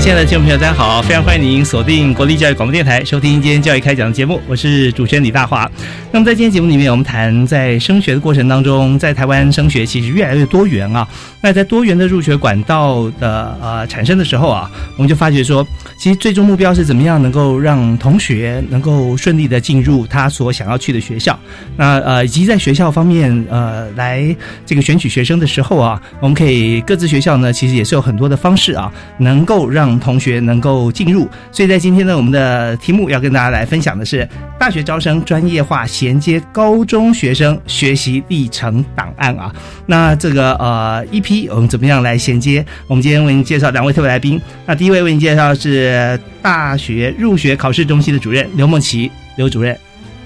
亲爱的听众朋友，大家好！非常欢迎您锁定国立教育广播电台，收听今天教育开讲的节目。我是主持人李大华。那么在今天节目里面，我们谈在升学的过程当中，在台湾升学其实越来越多元啊。那在多元的入学管道的呃产生的时候啊，我们就发觉说，其实最终目标是怎么样能够让同学能够顺利的进入他所想要去的学校。那呃，以及在学校方面呃来这个选取学生的时候啊，我们可以各自学校呢，其实也是有很多的方式啊，能够让同学能够进入，所以在今天呢，我们的题目要跟大家来分享的是大学招生专业化衔接高中学生学习历程档案啊。那这个呃一批我们怎么样来衔接？我们今天为您介绍两位特别来宾。那第一位为您介绍是大学入学考试中心的主任刘梦琪刘主任。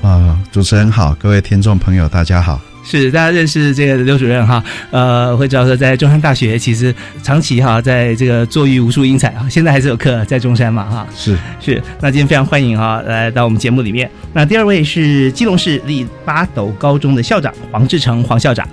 啊，主持人好，各位听众朋友大家好。是，大家认识这个刘主任哈，呃，会知道说在中山大学其实长期哈在这个坐育无数英才啊，现在还是有课在中山嘛哈。是是，那今天非常欢迎哈来到我们节目里面。那第二位是基隆市立八斗高中的校长黄志成黄校长。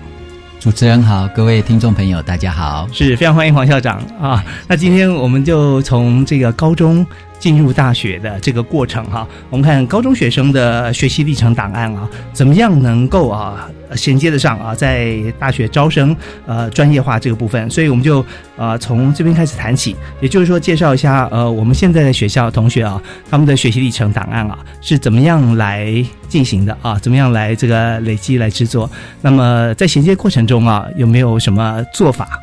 主持人好，各位听众朋友大家好，是非常欢迎黄校长啊。那今天我们就从这个高中。进入大学的这个过程哈，我们看高中学生的学习历程档案啊，怎么样能够啊衔接得上啊，在大学招生呃专业化这个部分，所以我们就呃从这边开始谈起，也就是说介绍一下呃我们现在的学校同学啊，他们的学习历程档案啊是怎么样来进行的啊，怎么样来这个累积来制作，那么在衔接过程中啊有没有什么做法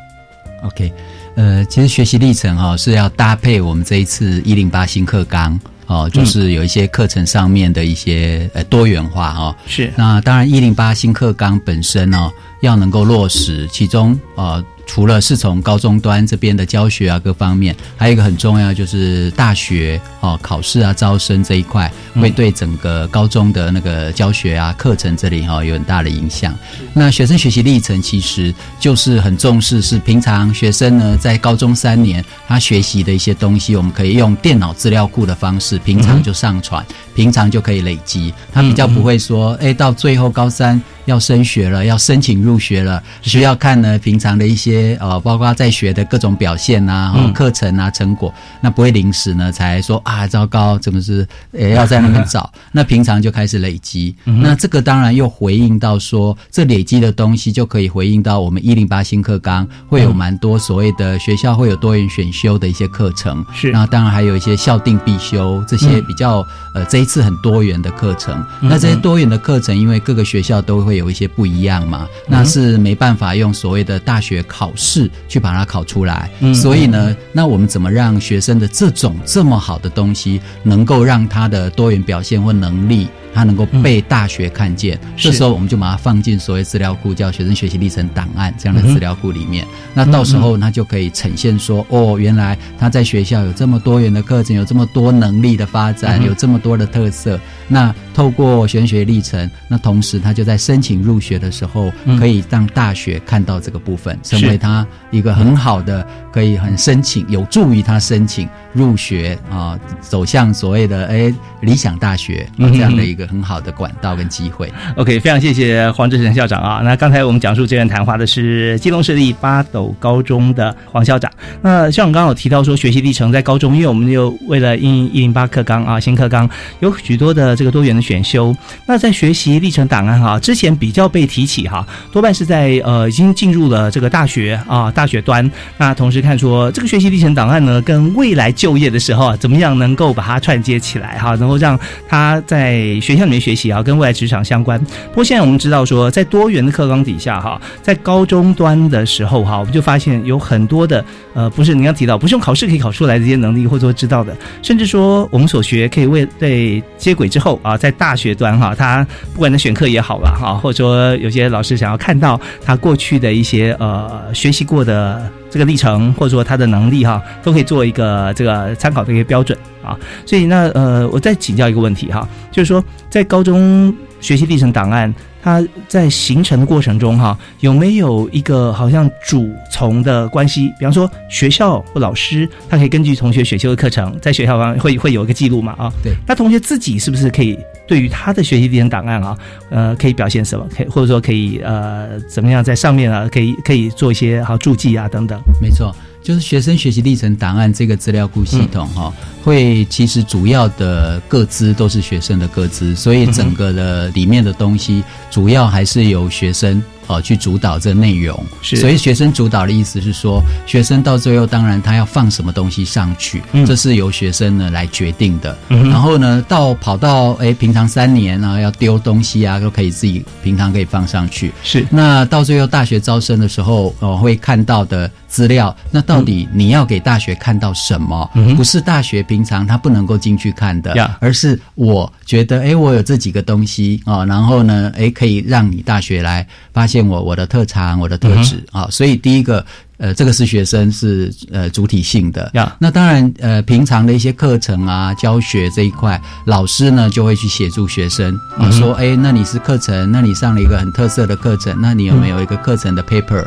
？OK。呃，其实学习历程哈是要搭配我们这一次一零八新课纲哦，就是有一些课程上面的一些呃多元化哈。是。那当然一零八新课纲本身呢，要能够落实其中呃。除了是从高中端这边的教学啊各方面，还有一个很重要就是大学哦考试啊招生这一块，会对整个高中的那个教学啊课程这里哈有很大的影响。那学生学习历程其实就是很重视，是平常学生呢在高中三年他学习的一些东西，我们可以用电脑资料库的方式，平常就上传，平常就可以累积。他比较不会说，哎，到最后高三要升学了，要申请入学了，需要看呢平常的一些。呃，包括在学的各种表现呐，课程啊，成果，那不会临时呢才说啊，糟糕，怎么是也 要在那边找？那平常就开始累积，那这个当然又回应到说，这累积的东西就可以回应到我们一零八新课纲会有蛮多所谓的学校会有多元选修的一些课程，是，那当然还有一些校定必修这些比较呃这一次很多元的课程，那这些多元的课程，因为各个学校都会有一些不一样嘛，那是没办法用所谓的大学考。试去把它考出来，所以呢，那我们怎么让学生的这种这么好的东西，能够让他的多元表现或能力？他能够被大学看见，这时候我们就把它放进所谓资料库，叫学生学习历程档案这样的资料库里面。那到时候他就可以呈现说，哦，原来他在学校有这么多元的课程，有这么多能力的发展，有这么多的特色。那透过学生学习历程，那同时他就在申请入学的时候，可以让大学看到这个部分，成为他一个很好的，可以很申请，有助于他申请入学啊，走向所谓的哎理想大学这样的一个。个很好的管道跟机会。OK，非常谢谢黄志成校长啊。那刚才我们讲述这段谈话的是基隆市立八斗高中的黄校长。那校长刚刚有提到说学习历程在高中，因为我们就为了应一零八课纲啊新课纲，有许多的这个多元的选修。那在学习历程档案哈，之前比较被提起哈，多半是在呃已经进入了这个大学啊大学端。那同时看说这个学习历程档案呢，跟未来就业的时候啊，怎么样能够把它串接起来哈，能够让他在学校里面学习啊，跟未来职场相关。不过现在我们知道说，在多元的课纲底下哈，在高中端的时候哈，我们就发现有很多的呃，不是你刚提到，不是用考试可以考出来的这些能力，或者说知道的，甚至说我们所学可以为对接轨之后啊，在大学端哈，他不管在选课也好了哈，或者说有些老师想要看到他过去的一些呃学习过的这个历程，或者说他的能力哈，都可以做一个这个参考的一个标准啊。所以那呃，我再请教一个问题哈，就是说在高中学习历程档案。它在形成的过程中，哈，有没有一个好像主从的关系？比方说学校或老师，他可以根据同学选修的课程，在学校方会会有一个记录嘛？啊，对。那同学自己是不是可以对于他的学习历程档案啊，呃，可以表现什么？可以或者说可以呃，怎么样在上面啊，可以可以做一些好注记啊等等？没错。就是学生学习历程档案这个资料库系统哈，会其实主要的各资都是学生的各资，所以整个的里面的东西主要还是由学生。哦，去主导这内容，所以学生主导的意思是说，学生到最后当然他要放什么东西上去，这是由学生呢来决定的。然后呢，到跑到哎平常三年啊要丢东西啊都可以自己平常可以放上去。是，那到最后大学招生的时候哦会看到的资料，那到底你要给大学看到什么？不是大学平常他不能够进去看的，而是我觉得哎我有这几个东西啊，然后呢哎可以让你大学来发现。我我的特长，我的特质啊，所以第一个。呃，这个是学生是呃主体性的，那当然呃平常的一些课程啊教学这一块，老师呢就会去协助学生啊，说哎，那你是课程，那你上了一个很特色的课程，那你有没有一个课程的 paper，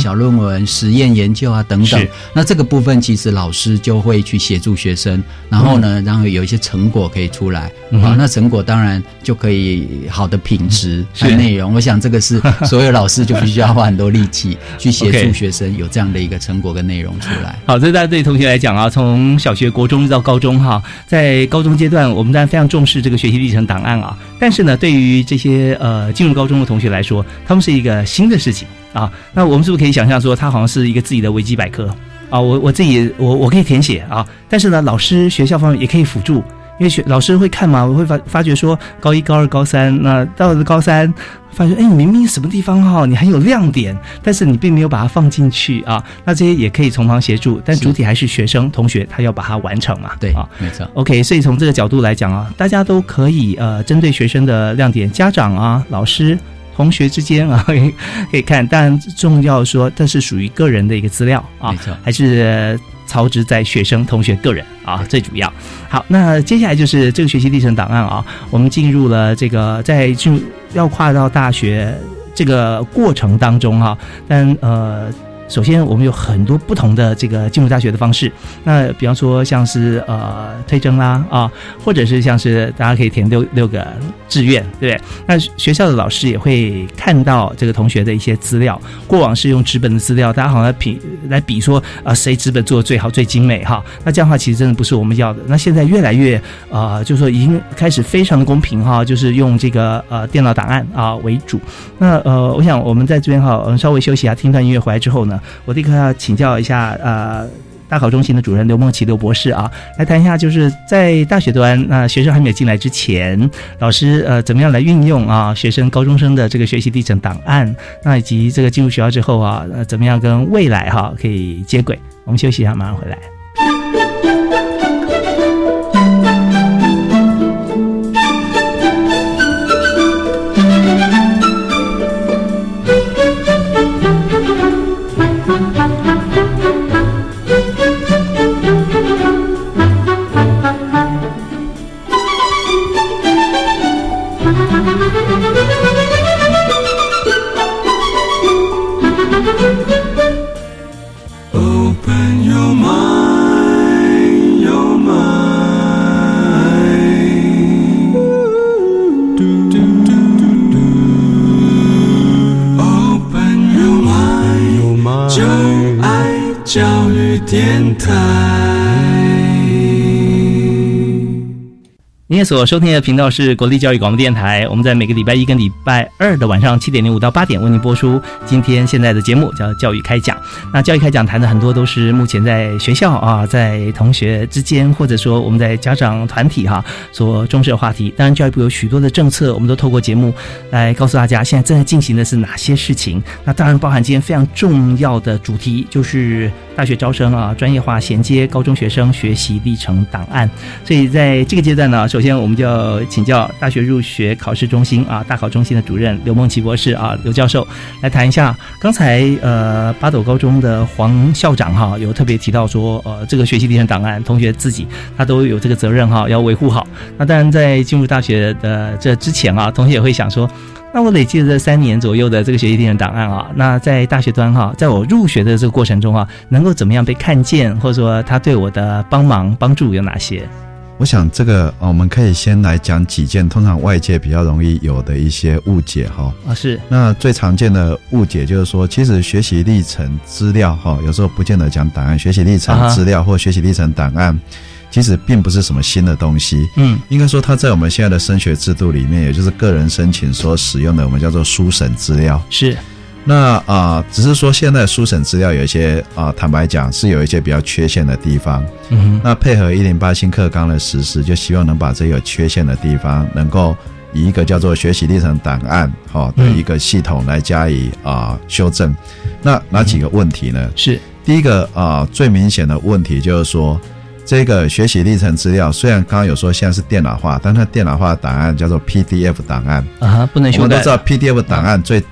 小论文、实验研究啊等等？那这个部分其实老师就会去协助学生，然后呢，然后有一些成果可以出来啊，那成果当然就可以好的品质和内容。我想这个是 所有老师就必须要花很多力气去协助学生有。这样的一个成果跟内容出来。好，这大家对同学来讲啊，从小学、国中到高中哈，在高中阶段，我们当然非常重视这个学习历程档案啊。但是呢，对于这些呃进入高中的同学来说，他们是一个新的事情啊。那我们是不是可以想象说，他好像是一个自己的维基百科啊？我我自己我我可以填写啊，但是呢，老师学校方面也可以辅助。因为学老师会看嘛，我会发发觉说高一、高二、高三，那到了高三，发觉哎，你明明什么地方哈，你很有亮点，但是你并没有把它放进去啊。那这些也可以从旁协助，但主体还是学生同学，他要把它完成嘛。对啊，没错。OK，所以从这个角度来讲啊，大家都可以呃，针对学生的亮点，家长啊、老师、同学之间啊，可以看。但重要说，这是属于个人的一个资料啊，没错，还是。曹植在学生同学个人啊，最主要。好，那接下来就是这个学习历程档案啊，我们进入了这个在进入要跨到大学这个过程当中哈，但呃。首先，我们有很多不同的这个进入大学的方式。那比方说，像是呃推甄啦啊，或者是像是大家可以填六六个志愿，对不对？那学校的老师也会看到这个同学的一些资料。过往是用纸本的资料，大家好像比来比说啊，谁纸本做的最好、最精美哈？那这样的话，其实真的不是我们要的。那现在越来越啊，就是说已经开始非常的公平哈，就是用这个呃电脑档案啊为主。那呃，我想我们在这边哈，我们稍微休息一下，听段音乐回来之后呢。我立刻要请教一下，呃，大考中心的主任刘梦琪刘博士啊，来谈一下，就是在大学端，那学生还没有进来之前，老师呃怎么样来运用啊学生高中生的这个学习历程档案，那以及这个进入学校之后啊，呃怎么样跟未来哈可以接轨？我们休息一下，马上回来。您现在所收听的频道是国立教育广播电台，我们在每个礼拜一跟礼拜二的晚上七点零五到八点为您播出。今天现在的节目叫《教育开讲》，那教育开讲谈的很多都是目前在学校啊，在同学之间，或者说我们在家长团体哈所重视的话题。当然，教育部有许多的政策，我们都透过节目来告诉大家，现在正在进行的是哪些事情。那当然包含今天非常重要的主题，就是大学招生啊，专业化衔接高中学生学习历程档案。所以在这个阶段呢，首先我们就要请教大学入学考试中心啊，大考中心的主任刘梦琪博士啊，刘教授来谈一下。刚才呃，八斗高中的黄校长哈，有特别提到说，呃，这个学习历程档案，同学自己他都有这个责任哈，要维护好。那当然，在进入大学的这之前啊，同学也会想说。那我累积了这三年左右的这个学习历程档案啊，那在大学端哈，在我入学的这个过程中啊，能够怎么样被看见，或者说他对我的帮忙帮助有哪些？我想这个我们可以先来讲几件通常外界比较容易有的一些误解哈。啊，是。那最常见的误解就是说，其实学习历程资料哈，有时候不见得讲档案，学习历程资料或学习历程档案。其实并不是什么新的东西，嗯，应该说它在我们现在的升学制度里面，也就是个人申请所使用的，我们叫做书审资料。是，那啊，只是说现在书审资料有一些啊，坦白讲是有一些比较缺陷的地方。嗯，那配合一零八新课纲的实施，就希望能把这有缺陷的地方，能够以一个叫做学习历程档案哈的一个系统来加以啊修正。那哪几个问题呢？是第一个啊，最明显的问题就是说。这个学习历程资料虽然刚刚有说现在是电脑化，但它电脑化的档案叫做 PDF 档案啊，不能修改。我们都知道 PDF 档案最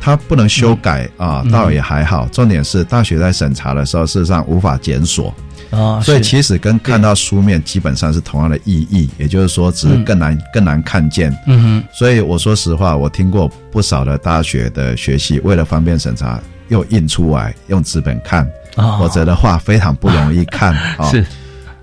它不能修改啊，倒也还好。重点是大学在审查的时候，事实上无法检索啊，所以其实跟看到书面基本上是同样的意义，也就是说只是更难更难看见。嗯哼。所以我说实话，我听过不少的大学的学习为了方便审查，又印出来用纸本看，否则的话非常不容易看啊。是。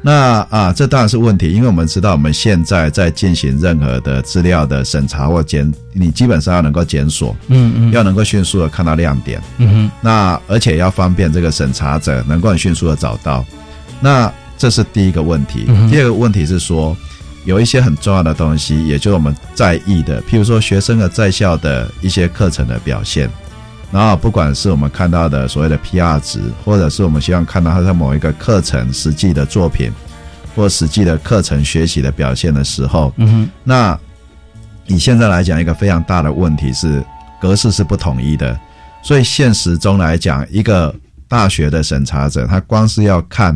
那啊，这当然是问题，因为我们知道我们现在在进行任何的资料的审查或检，你基本上要能够检索，嗯嗯，要能够迅速的看到亮点，嗯哼，那而且要方便这个审查者能够很迅速的找到，那这是第一个问题。第二个问题是说，有一些很重要的东西，也就是我们在意的，譬如说学生的在校的一些课程的表现。然后，不管是我们看到的所谓的 PR 值，或者是我们希望看到他在某一个课程实际的作品，或实际的课程学习的表现的时候，嗯哼，那以现在来讲，一个非常大的问题是格式是不统一的，所以现实中来讲，一个大学的审查者，他光是要看，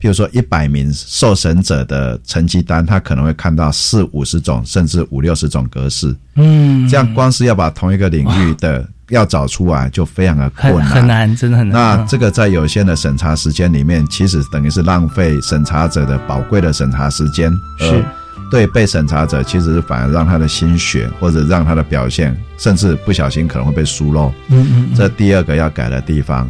譬如说一百名受审者的成绩单，他可能会看到四五十种，甚至五六十种格式，嗯，这样光是要把同一个领域的。要找出来就非常的困难，很难，真的很难。那这个在有限的审查时间里面，其实等于是浪费审查者的宝贵的审查时间。是，对被审查者，其实是反而让他的心血或者让他的表现，甚至不小心可能会被疏漏。嗯嗯。这第二个要改的地方。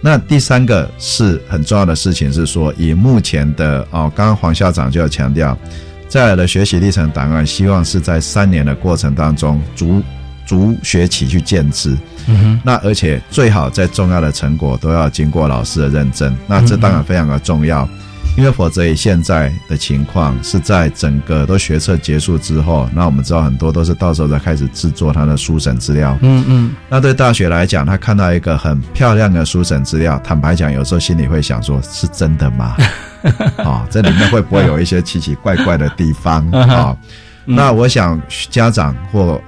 那第三个是很重要的事情是说，以目前的哦，刚刚黄校长就要强调，再来的学习历程档案，希望是在三年的过程当中逐。逐学期去建制，嗯哼，那而且最好在重要的成果都要经过老师的认证，那这当然非常的重要，因为否则以现在的情况是在整个都学测结束之后，那我们知道很多都是到时候才开始制作他的书审资料，嗯嗯，那对大学来讲，他看到一个很漂亮的书审资料，坦白讲，有时候心里会想说，是真的吗？啊，这里面会不会有一些奇奇怪怪的地方？啊？那我想家长或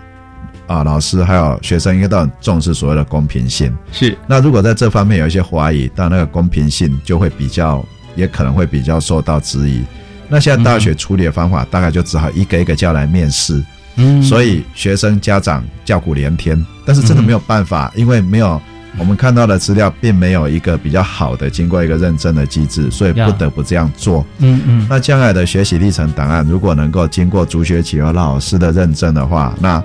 啊，老师还有学生应该都很重视所谓的公平性。是，那如果在这方面有一些怀疑，但那个公平性就会比较，也可能会比较受到质疑。那现在大学处理的方法，大概就只好一个一个叫来面试。嗯，所以学生家长叫苦连天，但是真的没有办法，因为没有。我们看到的资料并没有一个比较好的经过一个认证的机制，所以不得不这样做。嗯嗯。那将来的学习历程档案如果能够经过主学期和老师的认证的话，那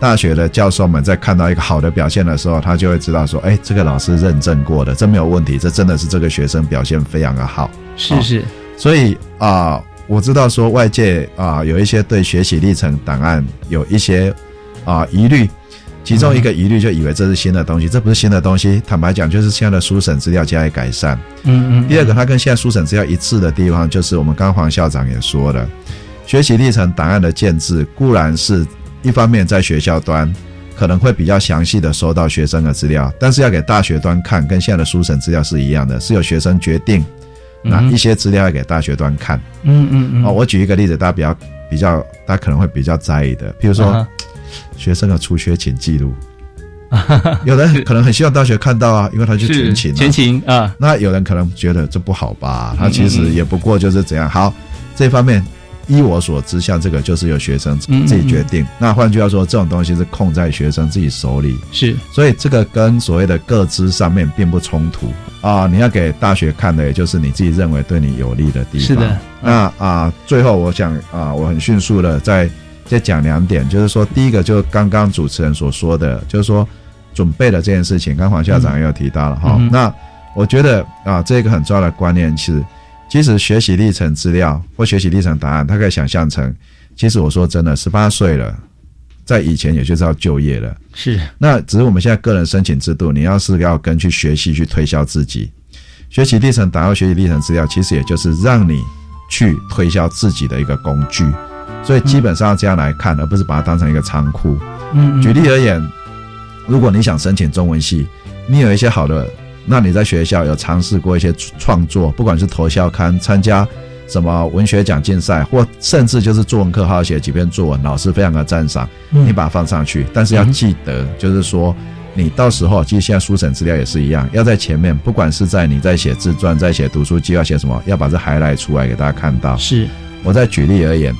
大学的教授们在看到一个好的表现的时候，他就会知道说，哎，这个老师认证过的，这没有问题，这真的是这个学生表现非常的好。是是。所以啊，我知道说外界啊有一些对学习历程档案有一些啊疑虑。其中一个疑虑就以为这是新的东西，这不是新的东西。坦白讲，就是现在的书审资料加以改善。嗯嗯。第二个，它跟现在书审资料一致的地方，就是我们刚黄校长也说了，学习历程档案的建制固然是一方面在学校端可能会比较详细的收到学生的资料，但是要给大学端看，跟现在的书审资料是一样的，是由学生决定哪一些资料要给大学端看。嗯嗯嗯。哦，我举一个例子，大家比较比较，大家可能会比较在意的，譬如说、学生的出缺勤记录。有人可能很希望大学看到啊，因为他去全勤、啊，全勤啊。那有人可能觉得这不好吧？他其实也不过就是怎样。好，这方面依我所知，像这个就是由学生自己决定。那换句话说，这种东西是控在学生自己手里。是，所以这个跟所谓的各资上面并不冲突啊。你要给大学看的，也就是你自己认为对你有利的地方。是的。那啊，最后我想啊，我很迅速的再再讲两点，就是说，第一个就是刚刚主持人所说的，就是说。准备的这件事情，刚黄校长也有提到了哈。那我觉得啊，这个很重要的观念是，其实学习历程资料或学习历程答案，它可以想象成，其实我说真的，十八岁了，在以前也就是要就业了。是。那只是我们现在个人申请制度，你要是要跟去学习去推销自己，学习历程档案、学习历程资料，其实也就是让你去推销自己的一个工具。所以基本上这样来看，而不是把它当成一个仓库。嗯。举例而言。如果你想申请中文系，你有一些好的，那你在学校有尝试过一些创作，不管是投校刊、参加什么文学奖竞赛，或甚至就是作文课好好写几篇作文，老师非常的赞赏，你把它放上去。但是要记得，就是说你到时候，其实现在书审资料也是一样，要在前面，不管是在你在写自传、在写读书计划、写什么，要把这 highlight 出来给大家看到。是，我再举例而言，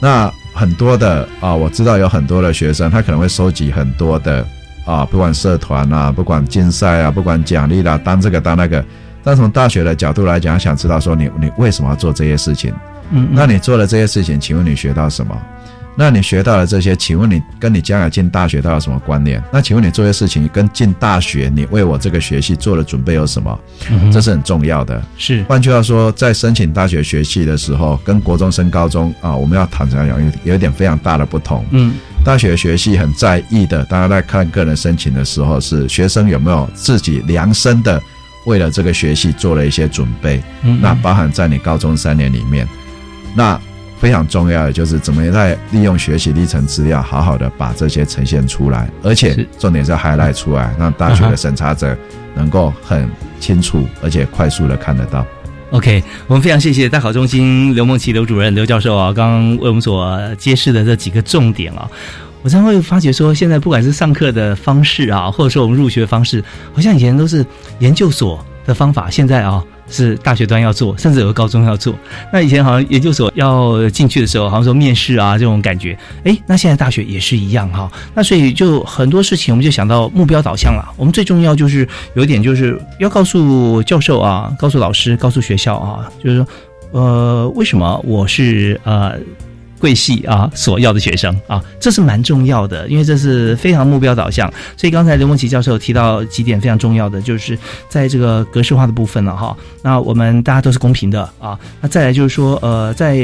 那很多的啊，我知道有很多的学生，他可能会收集很多的。啊，不管社团啊，不管竞赛啊，不管奖励啦，当这个当那个，但从大学的角度来讲，想知道说你你为什么要做这些事情？嗯，那你做了这些事情，请问你学到什么？那你学到了这些，请问你跟你将来进大学都有什么关联？那请问你做些事情跟进大学，你为我这个学系做的准备有什么？这是很重要的。是，换句话说，在申请大学学系的时候，跟国中升高中啊，我们要坦诚讲，有有一点非常大的不同。嗯。大学学系很在意的，大家在看个人申请的时候，是学生有没有自己量身的为了这个学系做了一些准备。嗯，那包含在你高中三年里面，那非常重要的就是怎么在利用学习历程资料，好好的把这些呈现出来，而且重点是 highlight 出来，让大学的 审查者能够很清楚而且快速的看得到。OK，我们非常谢谢大考中心刘梦琪刘主任刘教授啊，刚刚为我们所揭示的这几个重点啊，我常会发觉说，现在不管是上课的方式啊，或者说我们入学的方式，好像以前都是研究所的方法，现在啊是大学端要做，甚至有个高中要做。那以前好像研究所要进去的时候，好像说面试啊这种感觉，哎，那现在大学也是一样哈。那所以就很多事情，我们就想到目标导向了。我们最重要就是有一点，就是要告诉教授啊，告诉老师，告诉学校啊，就是说，呃，为什么我是呃。贵系啊，所要的学生啊，这是蛮重要的，因为这是非常目标导向。所以刚才刘梦琪教授提到几点非常重要的，就是在这个格式化的部分了哈。那我们大家都是公平的啊。那再来就是说，呃，在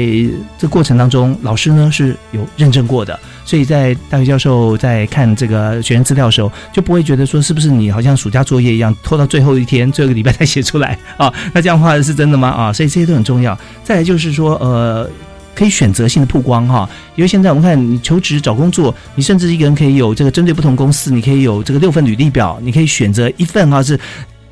这过程当中，老师呢是有认证过的，所以在大学教授在看这个学生资料的时候，就不会觉得说是不是你好像暑假作业一样拖到最后一天、最后一个礼拜才写出来啊？那这样的话是真的吗？啊，所以这些都很重要。再来就是说，呃。可以选择性的曝光哈，因为现在我们看你求职找工作，你甚至一个人可以有这个针对不同公司，你可以有这个六份履历表，你可以选择一份哈是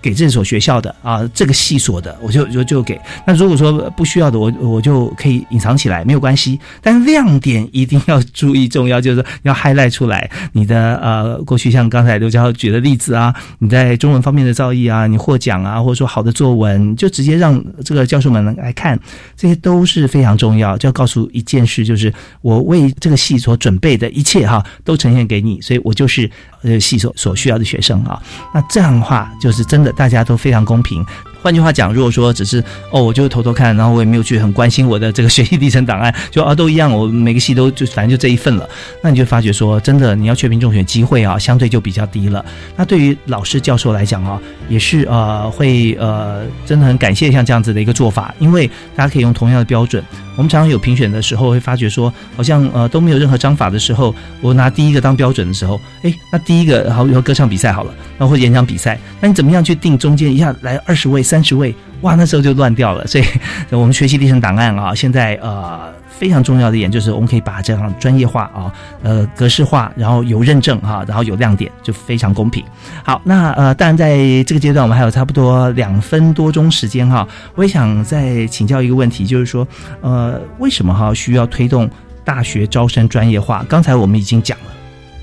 给这所学校的啊，这个系所的，我就就就给。那如果说不需要的，我我就可以隐藏起来，没有关系。但亮点一定要注意重要，就是要 highlight 出来你的呃过去像刚才刘教授举的例子啊，你在中文方面的造诣啊，你获奖啊，或者说好的作文，就直接让这个教授们来看，这些都是非常重要。就要告诉一件事，就是我为这个系所准备的一切哈，都呈现给你，所以我就是呃系所所需要的学生啊。那这样的话，就是真的大家都非常公平。换句话讲，如果说只是哦，我就偷偷看，然后我也没有去很关心我的这个学习历程档案，就啊都一样，我每个系都就反正就这一份了，那你就发觉说，真的你要确定中选机会啊，相对就比较低了。那对于老师教授来讲啊，也是呃会呃真的很感谢像这样子的一个做法，因为大家可以用同样的标准。我们常常有评选的时候会发觉说，好像呃都没有任何章法的时候，我拿第一个当标准的时候，哎，那第一个好，以后歌唱比赛好了，然后演讲比赛，那你怎么样去定中间一下来二十位、三十位？哇，那时候就乱掉了。所以 我们学习历程档案啊，现在呃非常重要的一点就是，我们可以把这样专业化啊，呃，格式化，然后有认证哈，然后有亮点，就非常公平。好，那呃，当然在这个阶段，我们还有差不多两分多钟时间哈，我也想再请教一个问题，就是说，呃，为什么哈需要推动大学招生专业化？刚才我们已经讲了。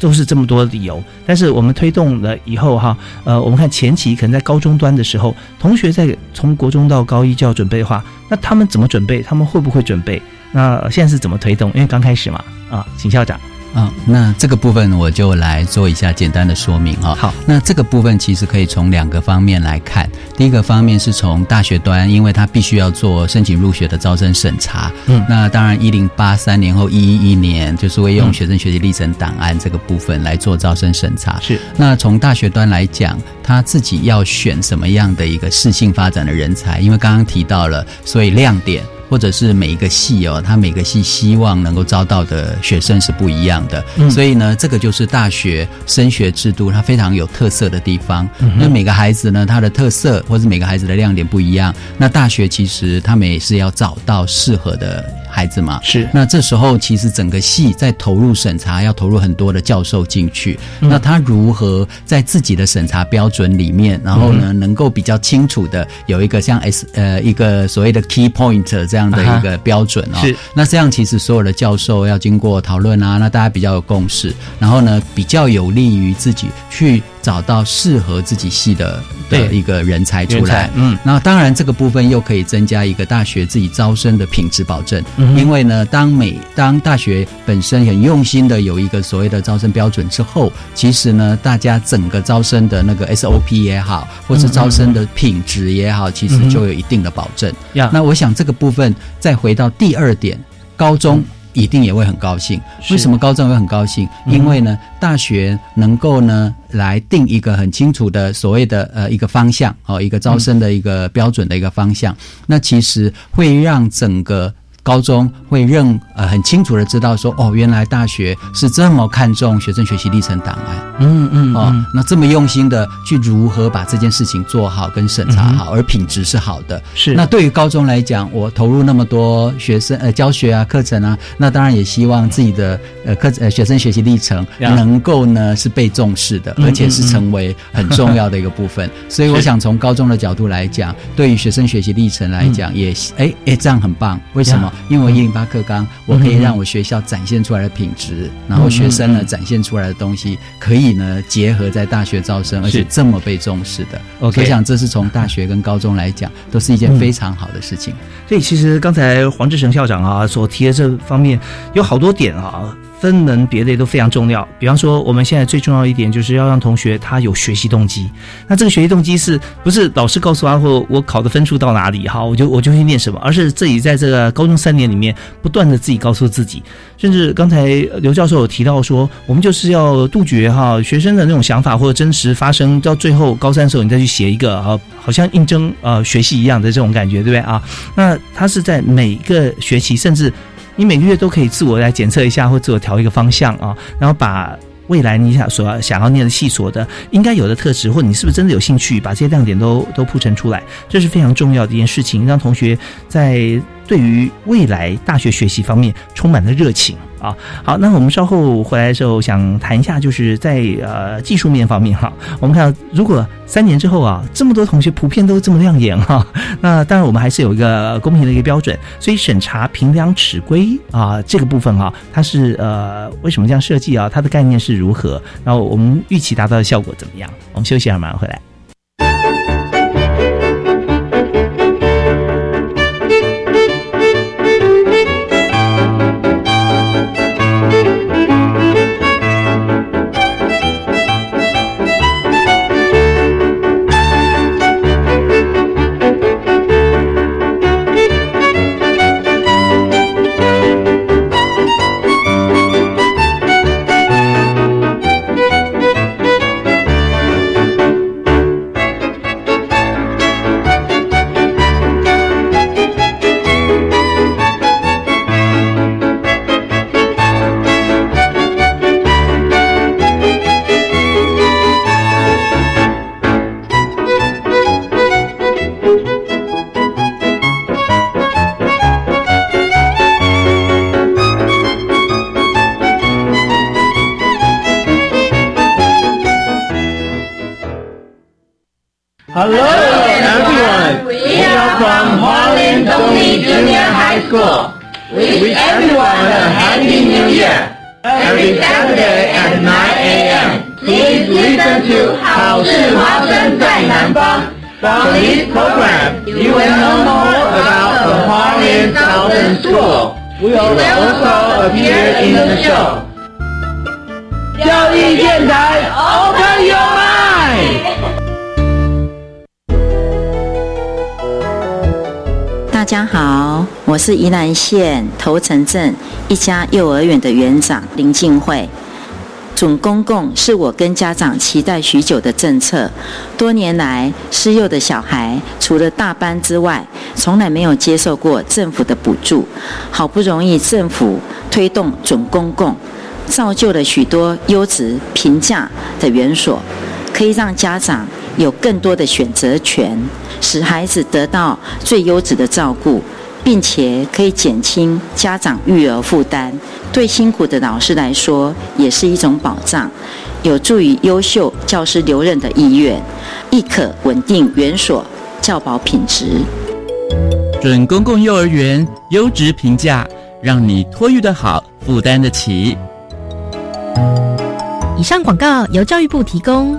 都是这么多理由，但是我们推动了以后哈，呃，我们看前期可能在高中端的时候，同学在从国中到高一就要准备的话，那他们怎么准备？他们会不会准备？那现在是怎么推动？因为刚开始嘛，啊，请校长。啊，那这个部分我就来做一下简单的说明哈。好，那这个部分其实可以从两个方面来看。第一个方面是从大学端，因为它必须要做申请入学的招生审查。嗯，那当然一零八三年后一一一年就是会用学生学习历程档案这个部分来做招生审查。是，那从大学端来讲，他自己要选什么样的一个适性发展的人才？因为刚刚提到了，所以亮点。或者是每一个系哦，他每个系希望能够招到的学生是不一样的，所以呢，这个就是大学升学制度它非常有特色的地方。那每个孩子呢，他的特色或者每个孩子的亮点不一样，那大学其实他们也是要找到适合的孩子嘛。是。那这时候其实整个系在投入审查，要投入很多的教授进去。那他如何在自己的审查标准里面，然后呢，能够比较清楚的有一个像 S 呃一个所谓的 key point 这样。这样的一个标准哦，是。那这样其实所有的教授要经过讨论啊，那大家比较有共识，然后呢比较有利于自己去找到适合自己系的的一个人才出来。嗯，那当然这个部分又可以增加一个大学自己招生的品质保证，因为呢，当每当大学本身很用心的有一个所谓的招生标准之后，其实呢，大家整个招生的那个 SOP 也好，或是招生的品质也好，其实就有一定的保证。那我想这个部分。再回到第二点，高中一定也会很高兴。为什么高中会很高兴？因为呢，大学能够呢来定一个很清楚的所谓的呃一个方向哦，一个招生的一个标准的一个方向。那其实会让整个。高中会认呃很清楚的知道说哦，原来大学是这么看重学生学习历程档案，嗯嗯哦，那这么用心的去如何把这件事情做好跟审查好，而品质是好的。是那对于高中来讲，我投入那么多学生呃教学啊课程啊，那当然也希望自己的呃课呃学生学习历程能够呢是被重视的，而且是成为很重要的一个部分。所以我想从高中的角度来讲，对于学生学习历程来讲，也哎哎这样很棒。为什么？因为我一零八课纲，我可以让我学校展现出来的品质，然后学生呢展现出来的东西，可以呢结合在大学招生，而且这么被重视的。我想这是从大学跟高中来讲，都是一件非常好的事情。所以其实刚才黄志成校长啊所提的这方面有好多点啊。分门别类都非常重要。比方说，我们现在最重要一点就是要让同学他有学习动机。那这个学习动机是不是老师告诉他，或我考的分数到哪里，哈，我就我就去念什么，而是自己在这个高中三年里面不断的自己告诉自己。甚至刚才刘教授有提到说，我们就是要杜绝哈学生的那种想法或者真实发生，到最后高三的时候你再去写一个啊，好像应征呃学习一样的这种感觉，对不对啊？那他是在每一个学期，甚至。你每个月都可以自我来检测一下，或自我调一个方向啊，然后把未来你想所想要念的系所的应该有的特质，或你是不是真的有兴趣，把这些亮点都都铺陈出来，这是非常重要的一件事情，让同学在对于未来大学学习方面充满了热情。啊，好，那我们稍后回来的时候想谈一下，就是在呃技术面方面哈，我们看到如果三年之后啊，这么多同学普遍都这么亮眼哈，那当然我们还是有一个公平的一个标准，所以审查评量尺规啊这个部分哈，它是呃为什么这样设计啊？它的概念是如何？然后我们预期达到的效果怎么样？我们休息一下，马上回来。是宜兰县头城镇一家幼儿园的园长林静慧。准公共是我跟家长期待许久的政策，多年来失幼的小孩除了大班之外，从来没有接受过政府的补助。好不容易政府推动准公共，造就了许多优质平价的园所，可以让家长有更多的选择权，使孩子得到最优质的照顾，并且可以减轻家长育儿负担。对辛苦的老师来说，也是一种保障，有助于优秀教师留任的意愿，亦可稳定园所教保品质。准公共幼儿园优质评价，让你托育的好，负担得起。以上广告由教育部提供。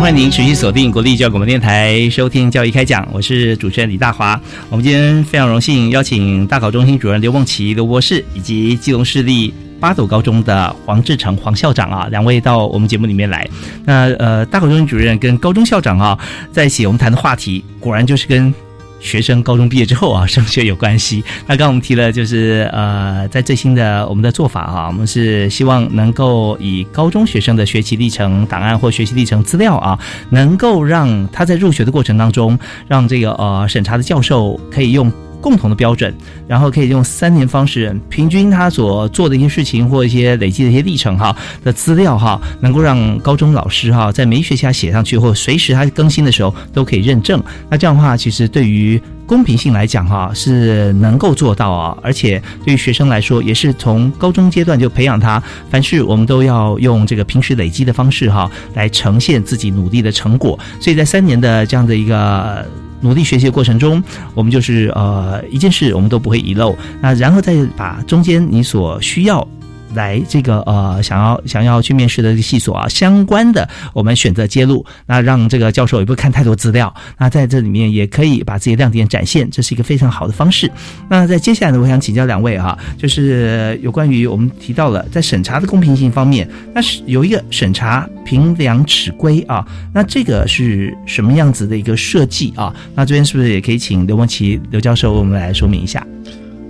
欢迎您持续锁定国立教育广播电台收听教育开讲，我是主持人李大华。我们今天非常荣幸邀请大考中心主任刘梦琪刘博士以及基隆市立八斗高中的黄志成黄校长啊，两位到我们节目里面来。那呃，大考中心主任跟高中校长啊在一起，我们谈的话题果然就是跟。学生高中毕业之后啊，升学有关系。那刚刚我们提了，就是呃，在最新的我们的做法啊，我们是希望能够以高中学生的学习历程档案或学习历程资料啊，能够让他在入学的过程当中，让这个呃审查的教授可以用。共同的标准，然后可以用三年方式平均他所做的一些事情或一些累积的一些历程哈的资料哈，能够让高中老师哈在每一学期他写上去，或随时他更新的时候都可以认证。那这样的话，其实对于公平性来讲哈是能够做到啊，而且对于学生来说也是从高中阶段就培养他，凡事我们都要用这个平时累积的方式哈来呈现自己努力的成果。所以在三年的这样的一个。努力学习的过程中，我们就是呃一件事我们都不会遗漏，那然后再把中间你所需要。来这个呃，想要想要去面试的这个系所啊，相关的我们选择揭露，那让这个教授也不看太多资料，那在这里面也可以把自己的亮点展现，这是一个非常好的方式。那在接下来呢，我想请教两位哈、就是有关于我们提到了在审查的公平性方面，那是有一个审查评量尺规啊，那这个是什么样子的一个设计啊？那这边是不是也可以请刘梦琪刘教授为我们来说明一下？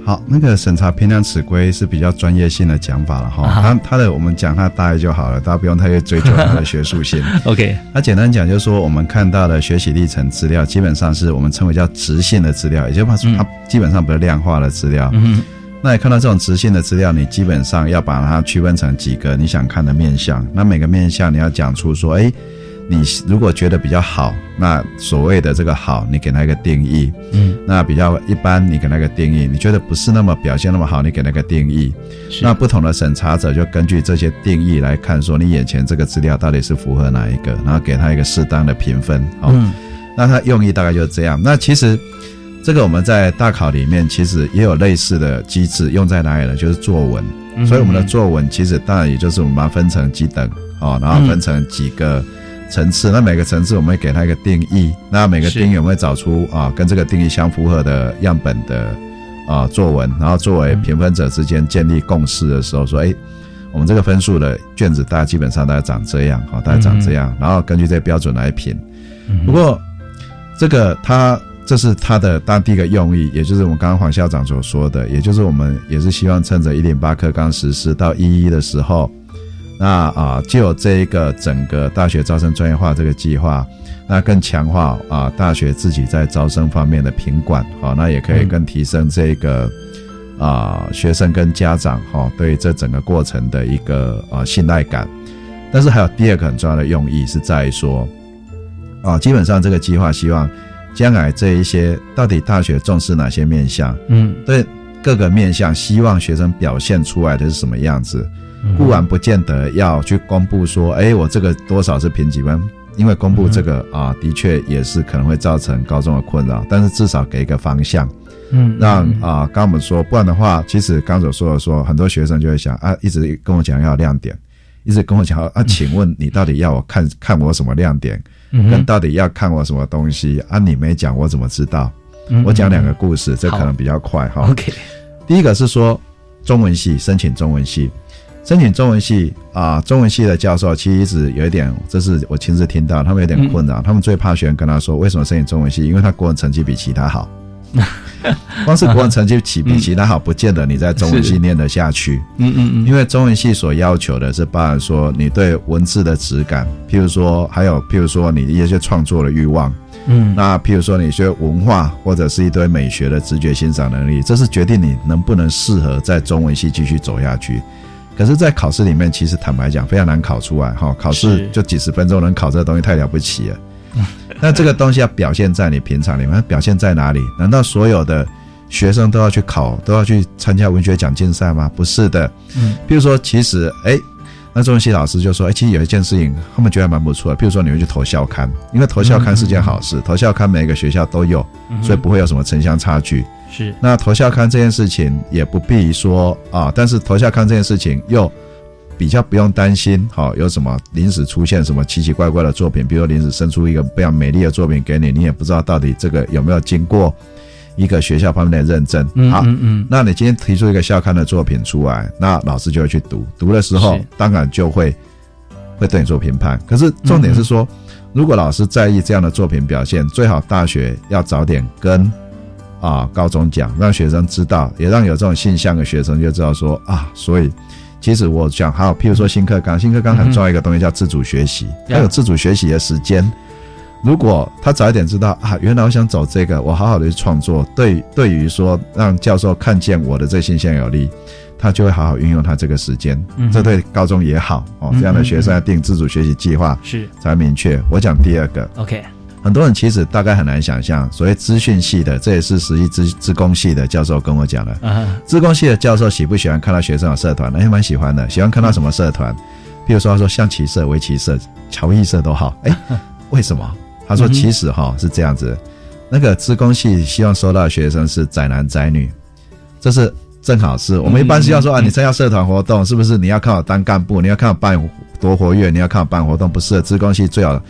好，那个审查评量尺规是比较专业性的讲法了哈，啊它它的我们讲它大概就好了，大家不用太去追求它的学术性。OK，那简单讲就是说，我们看到的学习历程资料，基本上是我们称为叫直线的资料，也就是说它基本上不是量化的资料。嗯那你看到这种直线的资料，你基本上要把它区分成几个你想看的面向。那每个面向你要讲出说，哎，你如果觉得比较好，那所谓的这个好，你给它一个定义。嗯，那比较一般，你给它一个定义。你觉得不是那么表现那么好，你给它一个定义。那不同的审查者就根据这些定义来看，说你眼前这个资料到底是符合哪一个，然后给他一个适当的评分。哦，嗯那它用意大概就是这样。那其实这个我们在大考里面其实也有类似的机制，用在哪里呢？就是作文。嗯所以我们的作文其实当然也就是我们把它分成几等哦，然后分成几个层次。那每个层次我们会给它一个定义，那每个定义我们会找出啊跟这个定义相符合的样本的啊作文，然后作为评分者之间建立共识的时候，说哎。我们这个分数的卷子，大家基本上大概长这样，哈，大概长这样，然后根据这个标准来评。不过这个它这是它的当第一个用意，也就是我们刚刚黄校长所说的，也就是我们也是希望趁着一零八课纲实施到一一的时候，那啊，就这一个整个大学招生专业化这个计划，那更强化啊大学自己在招生方面的品管，好，那也可以更提升这个。啊，学生跟家长哈对这整个过程的一个啊信赖感，但是还有第二个很重要的用意是在于说，啊，基本上这个计划希望将来这一些到底大学重视哪些面向，嗯，对各个面向，希望学生表现出来的是什么样子，固然不见得要去公布说，哎，我这个多少是评几分，因为公布这个啊，的确也是可能会造成高中的困扰，但是至少给一个方向。嗯，让啊，刚我们说，不然的话，其实刚所说的说，很多学生就会想啊，一直跟我讲要亮点，一直跟我讲啊，请问你到底要我看看我什么亮点，跟到底要看我什么东西啊？你没讲，我怎么知道？我讲两个故事，这可能比较快哈。OK，第一个是说中文系申请中文系，申请中文系啊，中文系的教授其实一直有一点，这是我亲自听到，他们有点困扰，他们最怕学生跟他说为什么申请中文系，因为他国文成绩比其他好。光是国文成绩起比其他好，不见得你在中文系念得下去。嗯嗯嗯，因为中文系所要求的是，包含说你对文字的质感，譬如说，还有譬如说你一些创作的欲望。嗯，那譬如说你学文化或者是一堆美学的直觉欣赏能力，这是决定你能不能适合在中文系继续走下去。可是，在考试里面，其实坦白讲，非常难考出来。哈，考试就几十分钟能考这个东西，太了不起了。那这个东西要表现在你平常里面，表现在哪里？难道所有的学生都要去考，都要去参加文学奖竞赛吗？不是的。嗯，比如说，其实，哎，那中文系老师就说，哎，其实有一件事情，他们觉得蛮不错的。比如说，你会去投校刊，因为投校刊是件好事，投校刊每个学校都有，所以不会有什么城乡差距。是。那投校刊这件事情也不必说啊，但是投校刊这件事情又。比较不用担心，好有什么临时出现什么奇奇怪怪的作品，比如临时生出一个非常美丽的作品给你，你也不知道到底这个有没有经过一个学校方面的认证。好，嗯嗯，那你今天提出一个校刊的作品出来，那老师就会去读，读的时候当然就会会对你做评判。可是重点是说，如果老师在意这样的作品表现，最好大学要早点跟啊高中讲，让学生知道，也让有这种现象的学生就知道说啊，所以。其实我讲，还有譬如说新课纲，新课纲很重要一个东西叫自主学习，要有自主学习的时间。如果他早一点知道啊，原来我想走这个，我好好的去创作，对对于说让教授看见我的这现象有利，他就会好好运用他这个时间。这对高中也好哦，这样的学生要定自主学习计划是才明确。我讲第二个，OK。很多人其实大概很难想象，所谓资讯系的，这也是实际资资工系的教授跟我讲的。资工系的教授喜不喜欢看到学生有社团？也蛮喜欢的，喜欢看到什么社团？譬如说，他说象棋社、围棋社、乔艺社都好。哎，为什么？他说其实哈是这样子，那个资工系希望收到的学生是宅男宅女，这是正好是我们一般是要说啊，你参加社团活动是不是？你要看我当干部，你要看我办多活跃，你要看我办活动，不是？资工系最好。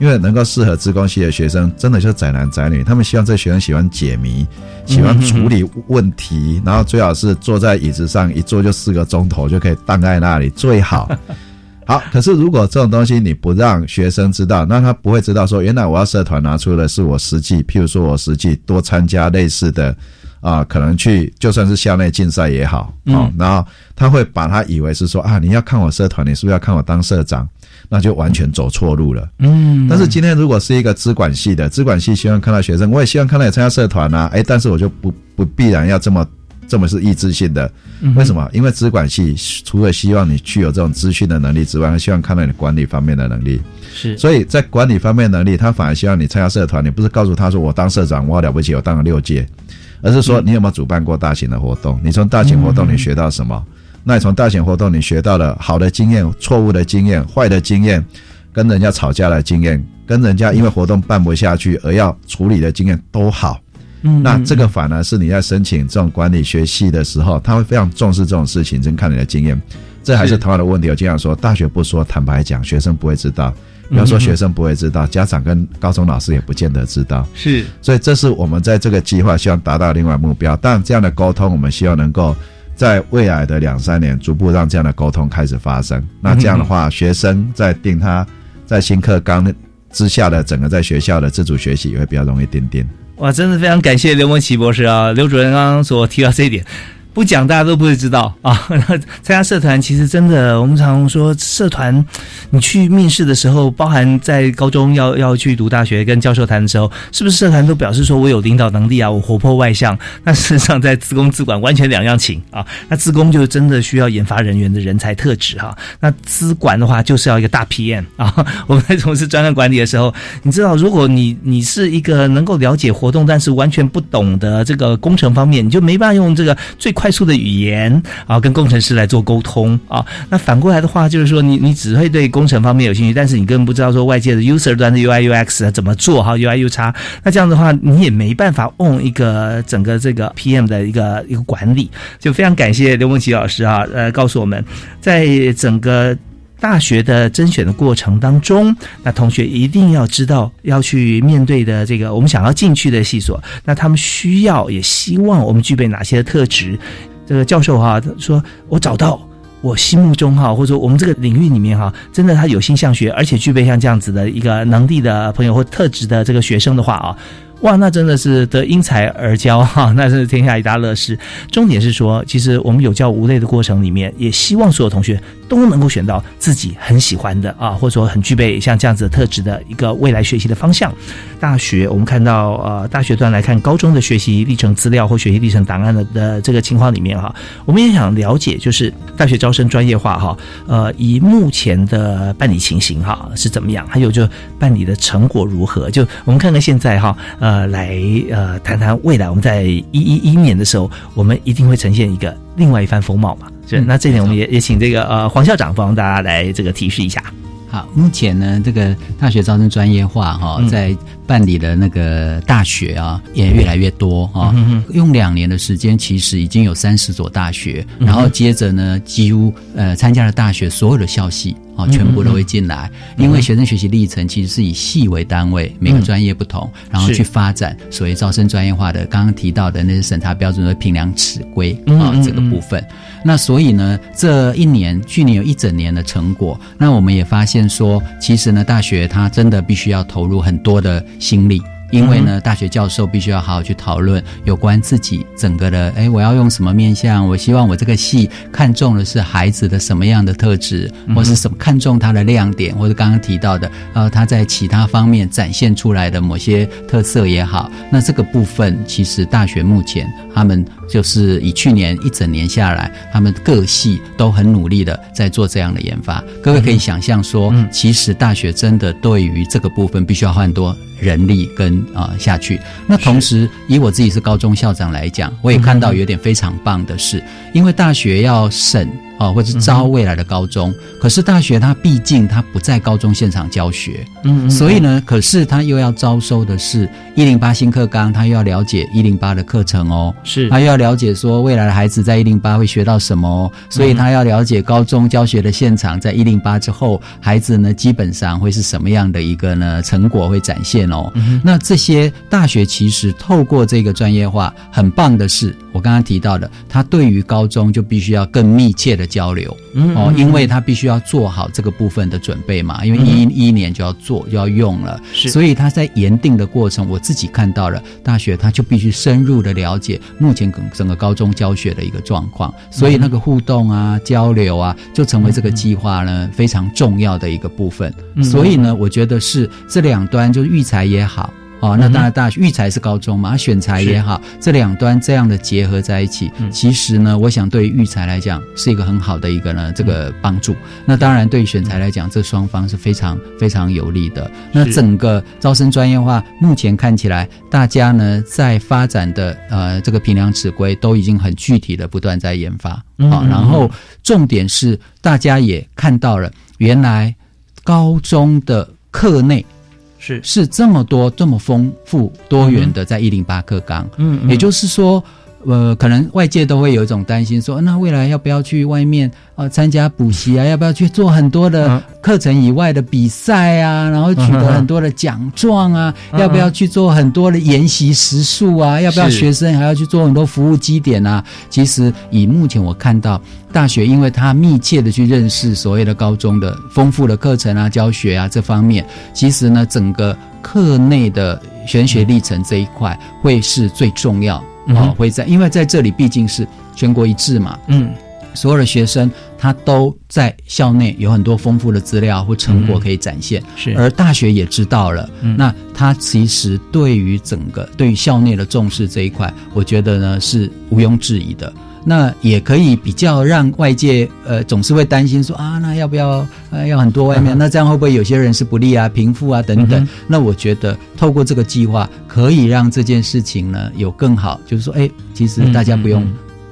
因为能够适合自工系的学生，真的就是宅男宅女。他们希望这学生喜欢解谜，喜欢处理问题，然后最好是坐在椅子上一坐就四个钟头就可以荡在那里，最好。好，可是如果这种东西你不让学生知道，那他不会知道说，原来我要社团拿出的是我实际，譬如说我实际多参加类似的啊，可能去就算是校内竞赛也好，哦，然后他会把他以为是说啊，你要看我社团，你是不是要看我当社长？那就完全走错路了。嗯，但是今天如果是一个资管系的，资管系希望看到学生，我也希望看到你参加社团啊。哎，但是我就不不必然要这么这么是意志性的。为什么？因为资管系除了希望你具有这种资讯的能力之外，还希望看到你管理方面的能力。是，所以在管理方面能力，他反而希望你参加社团。你不是告诉他说我当社长，我好了不起，我当了六届，而是说你有没有主办过大型的活动？你从大型活动你学到什么？那你从大型活动你学到了好的经验、错误的经验、坏的经验，跟人家吵架的经验，跟人家因为活动办不下去而要处理的经验都好。嗯，那这个反而是你在申请这种管理学系的时候，他会非常重视这种事情，真看你的经验。这还是同样的问题。我经常说，大学不说，坦白讲，学生不会知道。不要说学生不会知道，家长跟高中老师也不见得知道。是，所以这是我们在这个计划希望达到另外目标。但这样的沟通，我们希望能够。在未来的两三年，逐步让这样的沟通开始发生。那这样的话，学生在定他在新课纲之下的整个在学校的自主学习也会比较容易定定。哇，真的非常感谢刘文奇博士啊，刘主任刚刚所提到这一点。不讲大家都不会知道 啊！参加社团其实真的，我们常说社团，你去面试的时候，包含在高中要要去读大学跟教授谈的时候，是不是社团都表示说我有领导能力啊，我活泼外向？那事实上在自工自管完全两样情啊！那自工就真的需要研发人员的人才特质哈，那资管的话就是要一个大 PM 啊！我们在从事专案管理的时候，你知道，如果你你是一个能够了解活动，但是完全不懂得这个工程方面，你就没办法用这个最。快速的语言啊，跟工程师来做沟通啊。那反过来的话，就是说你你只会对工程方面有兴趣，但是你根本不知道说外界的 user 端的 UI UX 怎么做哈，UIUX。那这样的话，你也没办法 on 一个整个这个 PM 的一个一个管理。就非常感谢刘梦琪老师啊，呃，告诉我们在整个。大学的甄选的过程当中，那同学一定要知道要去面对的这个我们想要进去的系所，那他们需要也希望我们具备哪些特质？这个教授哈说，我找到我心目中哈，或者说我们这个领域里面哈，真的他有心向学，而且具备像这样子的一个能力的朋友或特质的这个学生的话啊。哇，那真的是得因材而教哈，那是天下一大乐事。重点是说，其实我们有教无类的过程里面，也希望所有同学都能够选到自己很喜欢的啊，或者说很具备像这样子的特质的一个未来学习的方向。大学我们看到呃，大学端来看高中的学习历程资料或学习历程档案的的这个情况里面哈，我们也想了解，就是大学招生专业化哈，呃，以目前的办理情形哈是怎么样，还有就办理的成果如何？就我们看看现在哈，呃，来呃，谈谈未来。我们在一一一年的时候，我们一定会呈现一个另外一番风貌嘛？是那这点，我们也也请这个呃黄校长帮大家来这个提示一下。好，目前呢，这个大学招生专业化哈，在办理的那个大学啊，也越来越多哈。用两年的时间，其实已经有三十所大学，然后接着呢，几乎呃参加了大学所有的校系。哦，全部都会进来，因为学生学习历程其实是以系为单位，每个专业不同，然后去发展所谓招生专业化的。刚刚提到的那些审查标准的评量尺规啊，这个部分。那所以呢，这一年去年有一整年的成果，那我们也发现说，其实呢，大学它真的必须要投入很多的心力。因为呢，大学教授必须要好好去讨论有关自己整个的，哎，我要用什么面向？我希望我这个戏看中的是孩子的什么样的特质，或是什么看中他的亮点，或者刚刚提到的，呃，他在其他方面展现出来的某些特色也好。那这个部分，其实大学目前他们就是以去年一整年下来，他们各系都很努力的在做这样的研发。各位可以想象说，其实大学真的对于这个部分必须要花很多。人力跟啊下去，那同时以我自己是高中校长来讲，我也看到有点非常棒的是，因为大学要审。啊，或者是招未来的高中，可是大学它毕竟它不在高中现场教学，嗯，所以呢，可是他又要招收的是一零八新课纲，他又要了解一零八的课程哦，是，他又要了解说未来的孩子在一零八会学到什么，所以他要了解高中教学的现场，在一零八之后，孩子呢基本上会是什么样的一个呢成果会展现哦，那这些大学其实透过这个专业化，很棒的是。我刚刚提到的，他对于高中就必须要更密切的交流，哦，因为他必须要做好这个部分的准备嘛，因为一一年就要做就要用了，所以他在研定的过程，我自己看到了大学他就必须深入的了解目前整整个高中教学的一个状况，所以那个互动啊、交流啊，就成为这个计划呢非常重要的一个部分。所以呢，我觉得是这两端，就是育才也好。哦，那当然，大学育才是高中嘛，选材也好，这两端这样的结合在一起，其实呢，我想对于育才来讲是一个很好的一个呢这个帮助。那当然，对于选材来讲，这双方是非常非常有利的。那整个招生专业化，目前看起来，大家呢在发展的呃这个评量尺规都已经很具体的不断在研发啊。然后重点是，大家也看到了，原来高中的课内。是。是这么多这么丰富多元的，在一零八课纲，嗯，也就是说，呃，可能外界都会有一种担心说，那未来要不要去外面呃参加补习啊？要不要去做很多的课程以外的比赛啊？然后取得很多的奖状啊？要不要去做很多的研习时数啊？要不要学生还要去做很多服务基点啊？其实以目前我看到大学，因为它密切的去认识所谓的高中的丰富的课程啊、教学啊这方面，其实呢，整个课内的玄学历程这一块会是最重要。嗯哼。哦，会在，因为在这里毕竟是全国一致嘛，嗯，所有的学生他都在校内有很多丰富的资料或成果可以展现，是。而大学也知道了，嗯。那他其实对于整个对于校内的重视这一块，我觉得呢是毋庸置疑的。那也可以比较让外界呃总是会担心说啊，那要不要呃要很多外面？那这样会不会有些人是不利啊、贫富啊等等？嗯那我觉得透过这个计划，可以让这件事情呢有更好，就是说，哎，其实大家不用、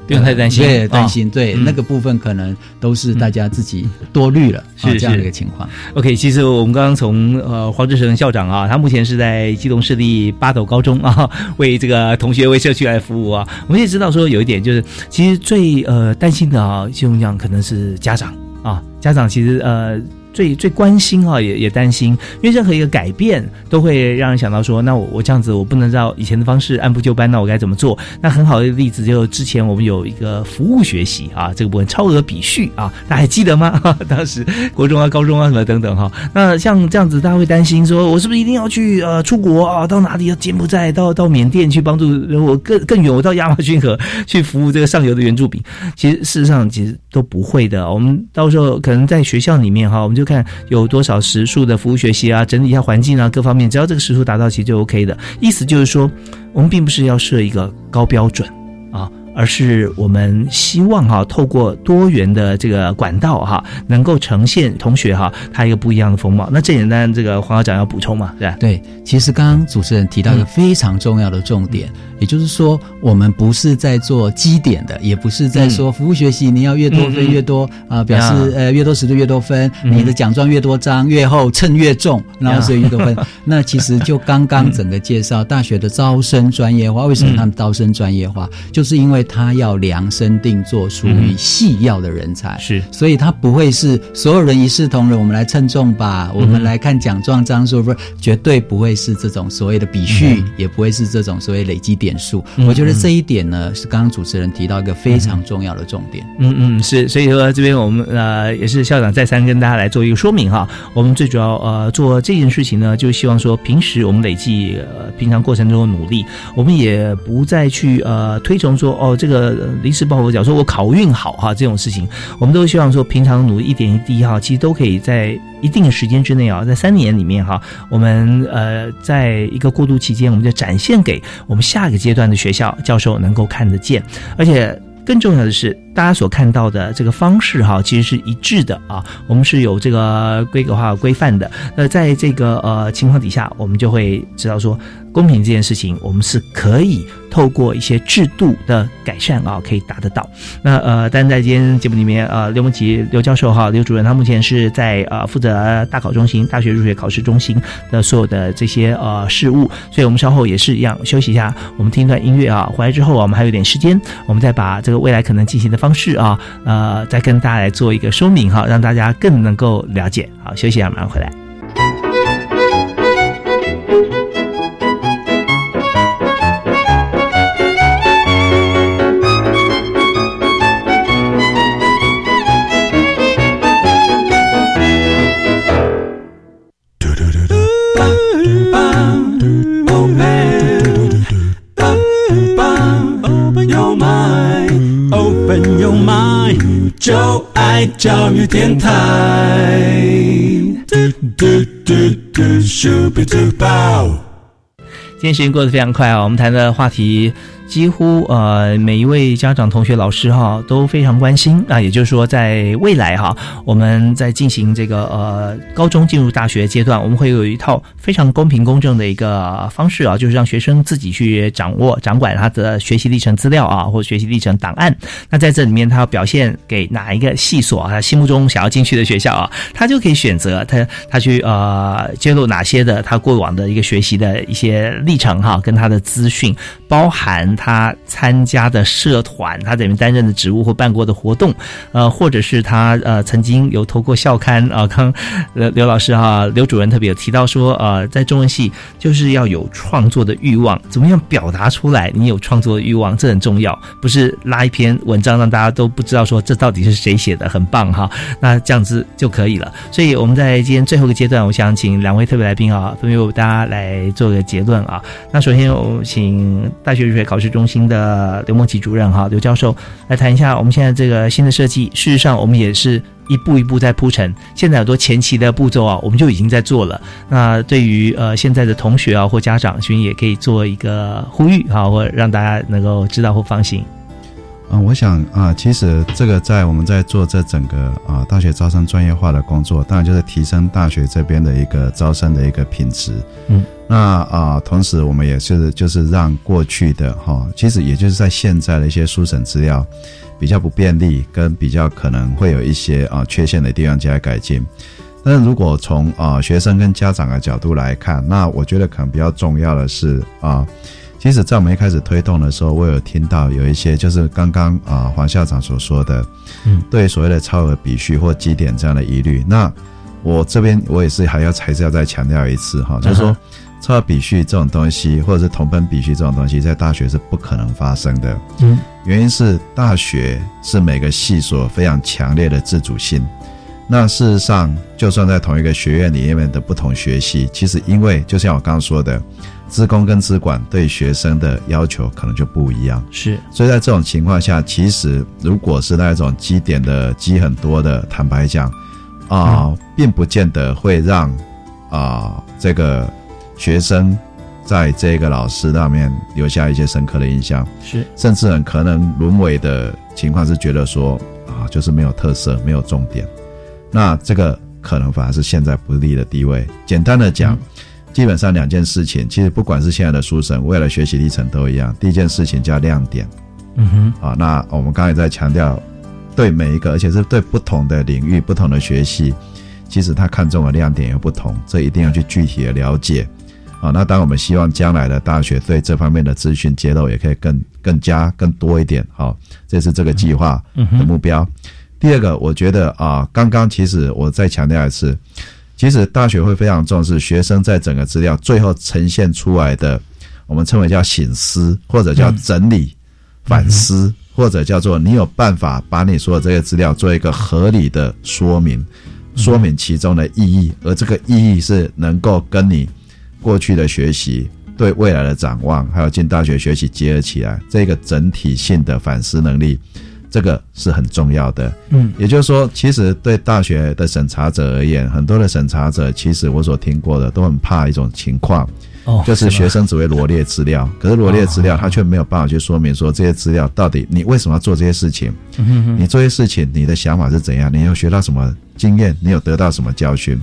不用太担心对，啊担心，对、嗯那个部分可能都是大家自己多虑了，是啊这样的一个情况。OK，其实我们刚刚从呃黄志成校长啊，他目前是在基隆市立八斗高中啊，为这个同学为社区来服务啊。我们也知道说有一点就是，其实最呃担心的啊，就讲可能是家长啊，家长其实呃。最最关心哈，也也担心，因为任何一个改变都会让人想到说，那我我这样子，我不能照以前的方式按部就班，那我该怎么做？那很好的例子就之前我们有一个服务学习啊，这个部分超额比序啊，大家还记得吗？当时国中啊、高中啊什么等等哈。那像这样子，大家会担心说，我是不是一定要去呃出国啊？到哪里？要柬埔寨，到到缅甸去帮助我更更远，我到亚马逊河 去服务这个上游的原住民。其实事实上其实都不会的。我们到时候可能在学校里面哈，我们就看有多少时数的服务学习啊，整理一下环境啊，各方面，只要这个时数达到，其实就 OK 的。意思就是说，我们并不是要设一个高标准啊。而是我们希望哈，透过多元的这个管道哈，能够呈现同学哈他一个不一样的风貌。那这简单，这个黄校长要补充嘛，对吧？对，其实刚刚主持人提到一个非常重要的重点，也就是说，我们不是在做基点的，也不是在说服务学习你要越多分越多啊、表示呃越多时数越多分，嗯你的奖状越多张越厚，称越重，然后所以越多分。那其实就刚刚整个介绍大学的招生专业化，为什么他们招生专业化？就是因为他要量身定做属于细要的人才，是，所以他不会是所有人一视同仁，我们来称重吧，我们来看奖状张数，不是绝对不会是这种所谓的比序，也不会是这种所谓累积点数。嗯我觉得这一点呢，是刚刚主持人提到一个非常重要的重点。嗯嗯，是，所以说这边我们呃也是校长再三跟大家来做一个说明哈。我们最主要呃做这件事情呢，就希望说平时我们累计呃平常过程中的努力，我们也不再去呃推崇说哦这个临时抱佛脚，说我考运好哈这种事情，我们都希望说平常努力一点一滴哈，其实都可以在一定的时间之内啊，在三年里面哈，我们呃在一个过渡期间，我们就展现给我们下一个阶段的学校教授能够看得见，而且。更重要的是，大家所看到的这个方式哈，其实是一致的啊。我们是有这个规格化规范的。那在这个呃情况底下，我们就会知道说，公平这件事情，我们是可以透过一些制度的改善啊，可以达得到。那呃，但在今天节目里面，呃，刘梦琪刘教授哈，刘主任他目前是在呃负责大考中心、大学入学考试中心的所有的这些呃事务，所以我们稍后也是一样休息一下，我们听一段音乐啊，回来之后啊，我们还有点时间，我们再把这个未来可能进行的方方式啊，呃，再跟大家来做一个说明哈，让大家更能够了解。好，休息一下，马上回来。就爱教育电台。嘟嘟嘟嘟咻比嘟爆。今天时间过得非常快啊，我们谈的话题几乎呃每一位家长、同学、老师哈都非常关心啊，也就是说在未来哈，我们在进行这个呃高中进入大学阶段，我们会有一套非常公平公正的一个方式啊，就是让学生自己去掌握、掌管他的学习历程资料啊，或学习历程档案。那在这里面，他要表现给哪一个系所，他心目中想要进去的学校啊，他就可以选择他他去呃揭露哪些的他过往的一个学习的一些历程哈，跟他的资讯，包含他参加的社团，他在里面担任的职务或办过的活动，呃，或者是他呃曾经有投过校刊啊。刚刘刘老师哈，刘主任特别有提到说，呃，在中文系就是要有创作的欲望，怎么样表达出来？你有创作的欲望，这很重要，不是拉一篇文章让大家都不知道说这到底是谁写的，很棒哈。那这样子就可以了。所以我们在今天最后一个阶段，我想请两位特别来宾啊，分别为大家来做个结论啊。那首先我请大学入学考试中心的刘梦琪主任哈，刘教授来谈一下我们现在这个新的设计。事实上，我们也是一步一步在铺陈，现在很多前期的步骤啊，我们就已经在做了。那对于呃现在的同学啊或家长，其实也可以做一个呼吁哈，或让大家能够知道或放心。嗯，我想啊，其实这个在我们在做这整个啊大学招生专业化的工作，当然就是提升大学这边的一个招生的一个品质。嗯，那啊，同时我们也是就是让过去的哈，其实也就是在现在的一些书审资料比较不便利，跟比较可能会有一些啊缺陷的地方加以改进。但是如果从啊学生跟家长的角度来看，那我觉得可能比较重要的是啊。其实，在我们一开始推动的时候，我有听到有一些就是刚刚啊黄校长所说的，嗯，对所谓的超额比序或基点这样的疑虑。那我这边我也是还要还是要再强调一次哈，就是说超额比序这种东西，或者是同分比序这种东西，在大学是不可能发生的。嗯，原因是大学是每个系所非常强烈的自主性。那事实上，就算在同一个学院里面的不同学系，其实因为就像我刚刚说的。资工跟资管对学生的要求可能就不一样，是，所以在这种情况下，其实如果是那种基点的基很多的，坦白讲，啊，并不见得会让啊这个学生在这个老师那面留下一些深刻的印象，是，甚至很可能沦为的情况是觉得说啊，就是没有特色，没有重点，那这个可能反而是现在不利的地位。简单的讲。基本上两件事情，其实不管是现在的书生，为了学习历程都一样。第一件事情叫亮点，嗯哼，啊，那我们刚才在强调，对每一个，而且是对不同的领域、不同的学习，其实他看中的亮点也不同，这一定要去具体的了解。啊，那当我们希望将来的大学对这方面的资讯揭露也可以更更加更多一点，好，这是这个计划的目标。第二个，我觉得啊，刚刚其实我再强调一次。其实大学会非常重视学生在整个资料最后呈现出来的，我们称为叫醒思，或者叫整理、反思，或者叫做你有办法把你说的这些资料做一个合理的说明，说明其中的意义，而这个意义是能够跟你过去的学习、对未来的展望，还有进大学学习结合起来，这个整体性的反思能力。这个是很重要的，嗯，也就是说，其实对大学的审查者而言，很多的审查者，其实我所听过的都很怕一种情况，哦，就是学生只会罗列资料，可是罗列资料，他却没有办法去说明说这些资料到底你为什么要做这些事情，嗯你做这些事情你的想法是怎样，你有学到什么经验，你有得到什么教训，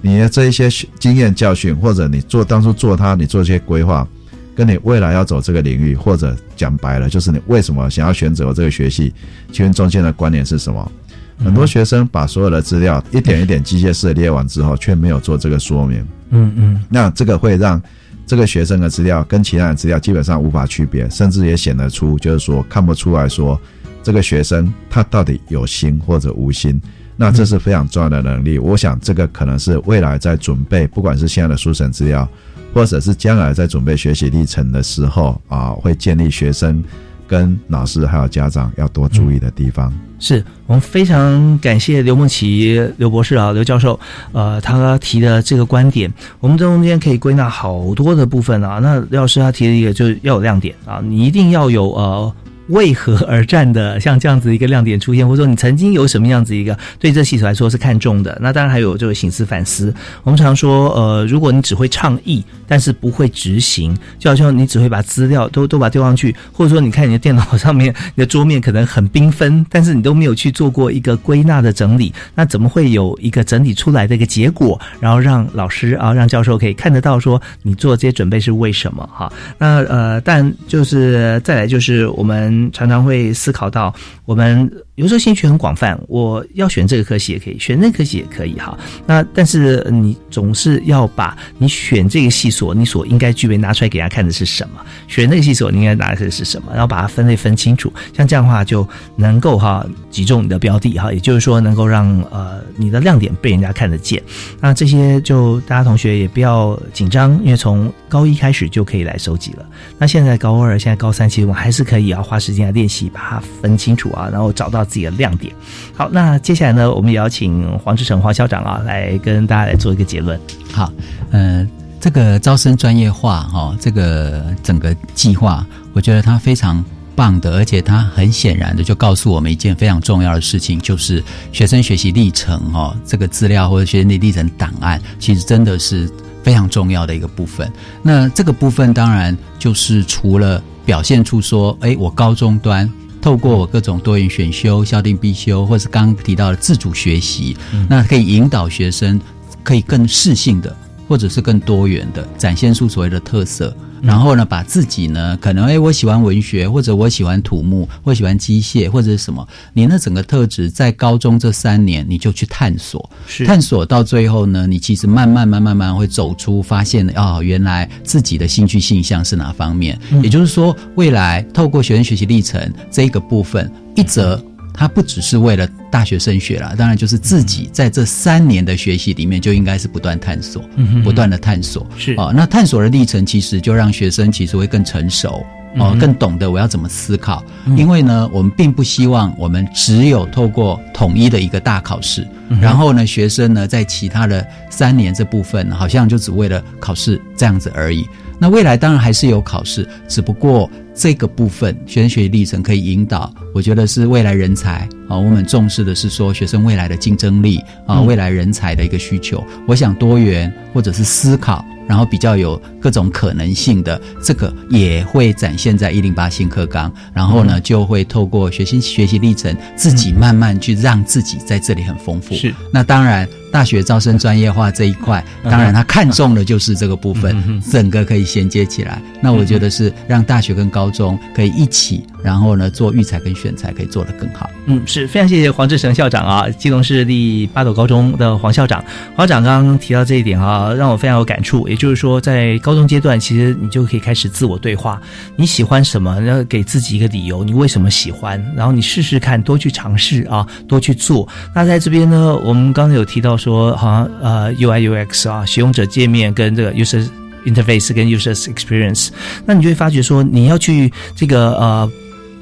你的这一些经验教训，或者你做当初做它，你做一些规划。跟你未来要走这个领域，或者讲白了，就是你为什么想要选择这个学系，其中中间的观点是什么？很多学生把所有的资料一点一点机械式的列完之后，却没有做这个说明。嗯嗯，那这个会让这个学生的资料跟其他的资料基本上无法区别，甚至也显得出，就是说看不出来说这个学生他到底有心或者无心。那这是非常重要的能力。我想这个可能是未来在准备，不管是现在的书审资料。或者是将来在准备学习历程的时候啊，会建立学生跟老师还有家长要多注意的地方。是我们非常感谢刘梦琪刘博士啊，刘教授，呃，他提的这个观点，我们中间可以归纳好多的部分啊。那刘老师他提的一个就是要有亮点啊，你一定要有呃。为何而战的像这样子一个亮点出现，或者说你曾经有什么样子一个对这系统来说是看重的？那当然还有就是醒思反思。我们常说，呃，如果你只会倡议，但是不会执行，就好像你只会把资料都都把丢上去，或者说你看你的电脑上面你的桌面可能很缤纷，但是你都没有去做过一个归纳的整理，那怎么会有一个整理出来的一个结果，然后让老师啊让教授可以看得到说你做这些准备是为什么？哈，那呃，但就是再来就是我们。常常会思考到，我们有时候兴趣很广泛，我要选这个科系也可以，选那科系也可以哈。那但是你总是要把你选这个系所你所应该具备拿出来给大家看的是什么，选那个系所你应该拿的是什么，然后把它分类分清楚。像这样的话就能够哈击中你的标的哈，也就是说能够让呃你的亮点被人家看得见。那这些就大家同学也不要紧张，因为从高一开始就可以来收集了。那现在高二，现在高三，其实我们还是可以啊花时间来练习，把它分清楚啊，然后找到自己的亮点。好，那接下来呢，我们也要请黄志成黄校长啊来跟大家来做一个结论。好，嗯、这个招生专业化哈、这个整个计划，我觉得它非常棒的，而且它很显然的就告诉我们一件非常重要的事情，就是学生学习历程哈、这个资料或者学习历程档案，其实真的是非常重要的一个部分。那这个部分当然就是除了表现出说，哎，我高中端。透过我各种多元选修、校定必修，或是刚刚提到的自主学习，那可以引导学生可以更适性的，或者是更多元的展现出所谓的特色。然后呢，把自己呢，可能哎，我喜欢文学，或者我喜欢土木，或喜欢机械，或者是什么，你那整个特质在高中这三年你就去探索，是探索到最后呢，你其实慢慢慢慢慢会走出，发现哦，原来自己的兴趣性向是哪方面。嗯也就是说，未来透过学生学习历程这一个部分，一则它不只是为了大学升学啦，当然就是自己在这三年的学习里面就应该是不断探索，不断的探索。是哦，那探索的历程其实就让学生其实会更成熟。哦嗯，更懂得我要怎么思考，嗯因为呢，我们并不希望我们只有透过统一的一个大考试，嗯然后呢，学生呢在其他的三年这部分，好像就只为了考试这样子而已。那未来当然还是有考试，只不过这个部分学生学习历程可以引导，我觉得是未来人才啊，我们重视的是说学生未来的竞争力啊，嗯未来人才的一个需求。我想多元或者是思考。然后比较有各种可能性的，这个也会展现在一零八新课纲。然后呢，就会透过学习学习历程，自己慢慢去让自己在这里很丰富。是，那当然，大学招生专业化这一块，当然他看重的就是这个部分，整个可以衔接起来。那我觉得是让大学跟高中可以一起，然后呢做育才跟选才可以做得更好。嗯，是非常谢谢黄志成校长啊，基隆市立八斗高中的黄校长。黄校长刚刚提到这一点啊，让我非常有感触。也就是说，在高中阶段，其实你就可以开始自我对话，你喜欢什么，然后给自己一个理由，你为什么喜欢，然后你试试看，多去尝试啊，多去做。那在这边呢，我们刚才有提到说，好像呃 UI UX 啊，使用者界面跟这个 user interface 跟 user experience，那你就会发觉说，你要去这个呃。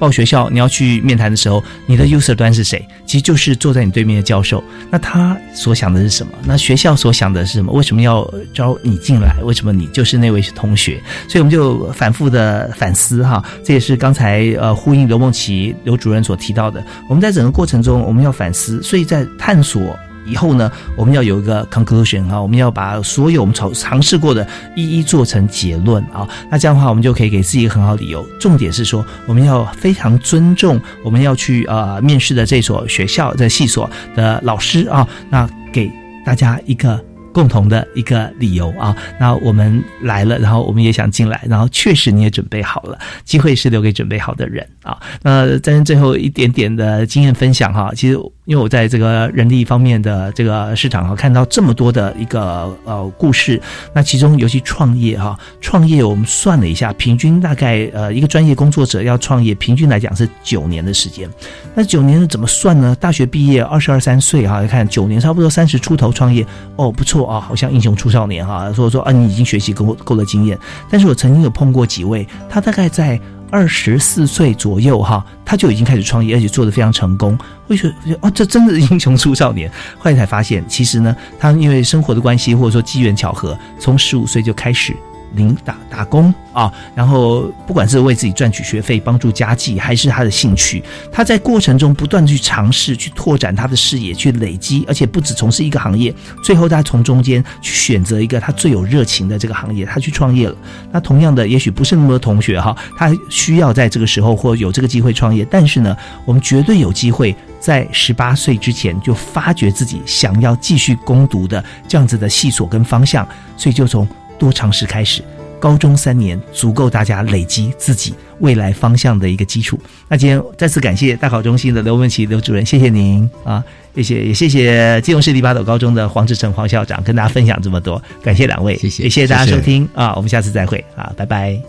报学校，你要去面谈的时候，你的 user 端是谁？其实就是坐在你对面的教授。那他所想的是什么？那学校所想的是什么？为什么要招你进来？为什么你就是那位同学？所以我们就反复的反思哈，这也是刚才呃呼应刘梦琪刘主任所提到的。我们在整个过程中，我们要反思，所以在探索。以后呢，我们要有一个 conclusion 啊，我们要把所有我们尝尝试过的一一做成结论啊。那这样的话，我们就可以给自己一个很好理由。重点是说，我们要非常尊重我们要去呃面试的这所学校的系所的老师啊，那给大家一个。共同的一个理由啊，那我们来了，然后我们也想进来，然后确实你也准备好了，机会是留给准备好的人啊。那在最后一点点的经验分享哈，其实因为我在这个人力方面的这个市场哈，看到这么多的一个呃故事，那其中尤其创业哈，创业我们算了一下，平均大概呃一个专业工作者要创业，平均来讲是九年的时间。那九年是怎么算呢？大学毕业二十二三岁哈，看九年差不多三十出头创业，哦不错啊，好像英雄出少年哈。说说啊，你已经学习够够了经验，但是我曾经有碰过几位，他大概在二十四岁左右哈，他就已经开始创业，而且做得非常成功。会觉得哦，这真的是英雄出少年。后来才发现，其实呢，他因为生活的关系或者说机缘巧合，从十五岁就开始。零打打工啊，然后不管是为自己赚取学费、帮助家计，还是他的兴趣，他在过程中不断去尝试、去拓展他的视野、去累积，而且不止从事一个行业，最后他从中间去选择一个他最有热情的这个行业，他去创业了。那同样的，也许不是那么多同学哈，他需要在这个时候或有这个机会创业，但是呢，我们绝对有机会在十八岁之前就发掘自己想要继续攻读的这样子的系所跟方向，所以就从。多尝试开始，高中三年足够大家累积自己未来方向的一个基础。那今天再次感谢大考中心的刘文琪刘主任，谢谢您。啊，谢谢也谢谢金融市第八斗高中的黄志成黄校长跟大家分享这么多，感谢两位，谢谢，也谢谢大家收听。啊，我们下次再会。啊，拜拜。